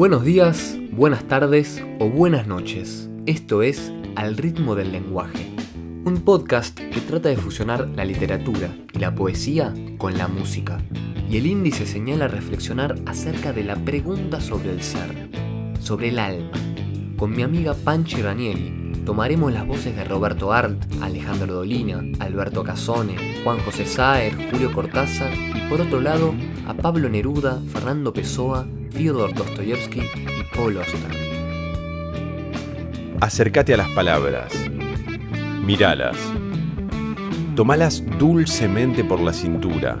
Buenos días, buenas tardes o buenas noches. Esto es Al ritmo del lenguaje, un podcast que trata de fusionar la literatura y la poesía con la música. Y el índice señala reflexionar acerca de la pregunta sobre el ser, sobre el alma. Con mi amiga Panchi Ranieri tomaremos las voces de Roberto Arlt, Alejandro Dolina, Alberto Casone, Juan José Saer, Julio Cortázar y por otro lado a Pablo Neruda, Fernando Pessoa, Fyodor Dostoyevsky y Paul Auster. Acércate a las palabras, miralas, tomalas dulcemente por la cintura,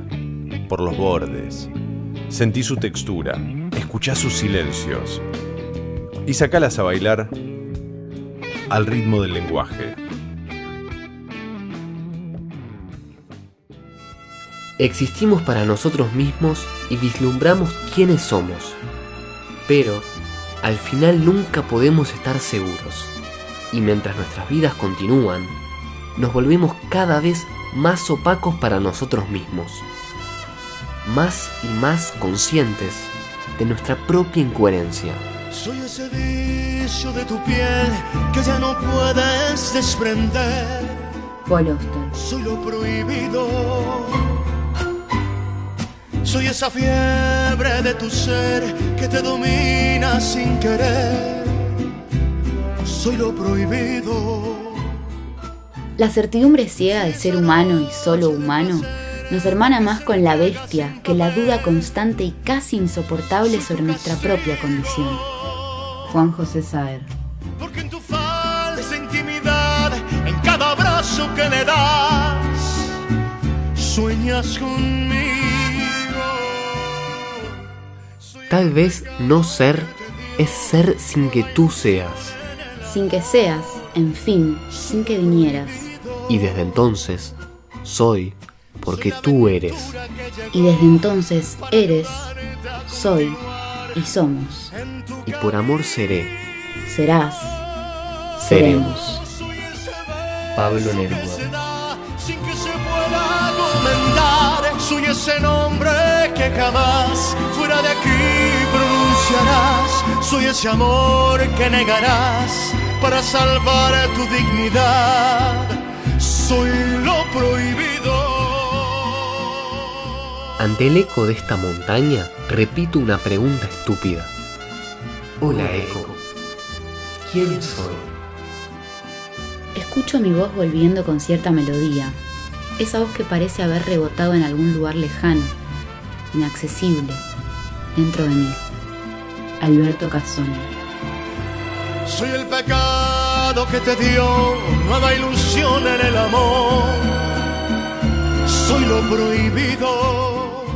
por los bordes, sentí su textura, escuchá sus silencios y sacalas a bailar al ritmo del lenguaje. Existimos para nosotros mismos y vislumbramos quiénes somos. Pero, al final nunca podemos estar seguros. Y mientras nuestras vidas continúan, nos volvemos cada vez más opacos para nosotros mismos. Más y más conscientes de nuestra propia incoherencia. Soy ese vicio de tu piel que ya no puedes desprender. Paul. Soy lo prohibido. Soy esa fiebre de tu ser que te domina sin querer. Soy lo prohibido. La certidumbre ciega de ser humano y solo humano nos hermana más con la bestia que la duda constante y casi insoportable sobre nuestra propia condición. Juan José Saer. Porque en tu falsa intimidad, en cada abrazo que le das, sueñas conmigo. Tal vez no ser es ser sin que tú seas. Sin que seas, en fin, sin que vinieras. Y desde entonces, soy porque tú eres. Y desde entonces eres, soy y somos. Y por amor seré. Serás, Seremos. Pablo Neruda. Sin que se pueda comentar. Soy ese nombre que jamás fuera de aquí pronunciarás. Soy ese amor que negarás para salvar tu dignidad. Soy lo prohibido. Ante el eco de esta montaña, repito una pregunta estúpida. Hola, eco. ¿Quién soy? Escucho mi voz volviendo con cierta melodía. Esa voz que parece haber rebotado en algún lugar lejano, inaccesible, dentro de mí. Alberto Casone. Soy el pecado que te dio nueva ilusión en el amor. Soy lo prohibido.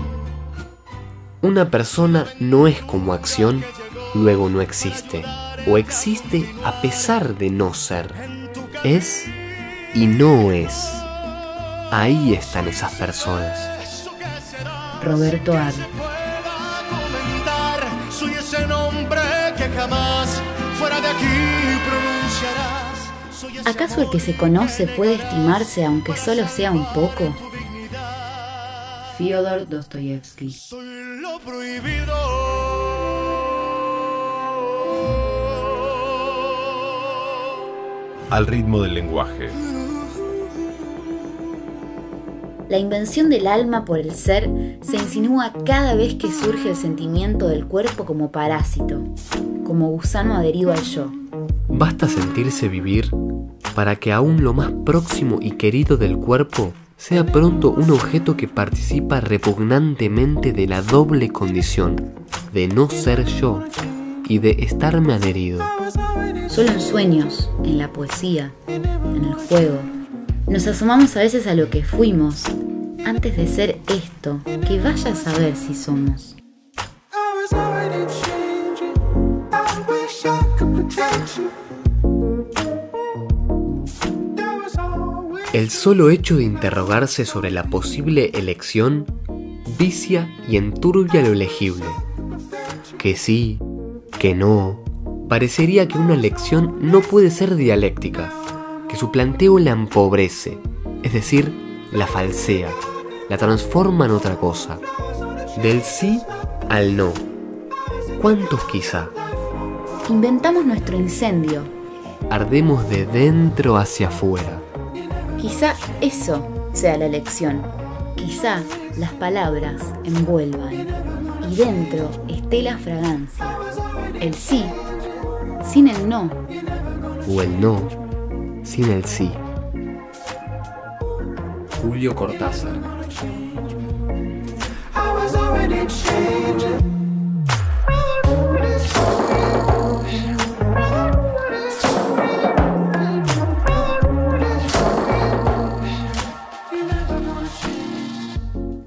Una persona no es como acción, luego no existe. O existe a pesar de no ser. Es y no es. Ahí están esas personas. Roberto Ar. pueda comentar. Soy ese nombre que jamás fuera de aquí pronunciarás. Soy ese ¿Acaso el que se conoce puede estimarse aunque solo sea un poco? Fyodor Dostoyevsky. Soy lo prohibido. Al ritmo del lenguaje. La invención del alma por el ser se insinúa cada vez que surge el sentimiento del cuerpo como parásito, como gusano adherido al yo. Basta sentirse vivir para que aún lo más próximo y querido del cuerpo sea pronto un objeto que participa repugnantemente de la doble condición de no ser yo y de estarme adherido. Solo en sueños, en la poesía, en el juego, nos asomamos a veces a lo que fuimos antes de ser esto que vaya a saber si somos. El solo hecho de interrogarse sobre la posible elección vicia y enturbia lo elegible. Que sí, que no, parecería que una elección no puede ser dialéctica, que su planteo la empobrece, es decir, la falsea, la transforma en otra cosa. Del sí al no. cuántos quizá. Inventamos nuestro incendio. Ardemos de dentro hacia afuera. Quizá eso sea la lección. Quizá las palabras envuelvan y dentro esté la fragancia. El sí sin el no. O el no sin el sí. Julio Cortázar.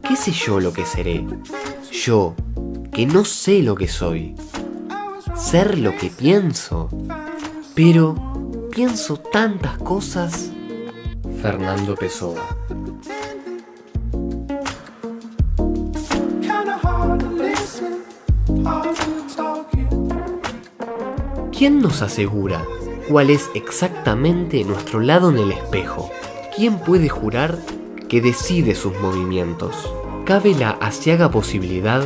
¿Qué sé yo lo que seré? Yo, que no sé lo que soy. Ser lo que pienso. Pero pienso tantas cosas. Fernando Pessoa. ¿Quién nos asegura cuál es exactamente nuestro lado en el espejo? ¿Quién puede jurar que decide sus movimientos? Cabe la asiaga posibilidad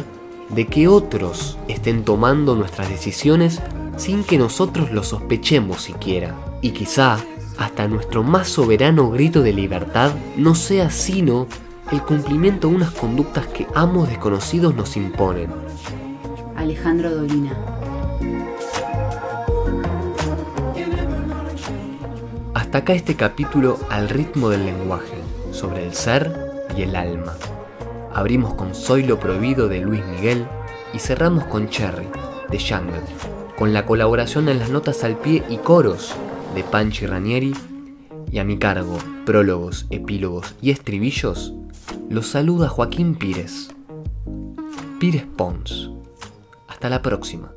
de que otros estén tomando nuestras decisiones sin que nosotros lo sospechemos siquiera. Y quizá hasta nuestro más soberano grito de libertad no sea sino el cumplimiento de unas conductas que amos desconocidos nos imponen. Alejandro Dolina. Hasta acá este capítulo al ritmo del lenguaje, sobre el ser y el alma. Abrimos con Soy lo prohibido de Luis Miguel y cerramos con Cherry de Jungle, con la colaboración en las notas al pie y coros de Panchi Ranieri y a mi cargo, prólogos, epílogos y estribillos, los saluda Joaquín Pires. Pires Pons. Hasta la próxima.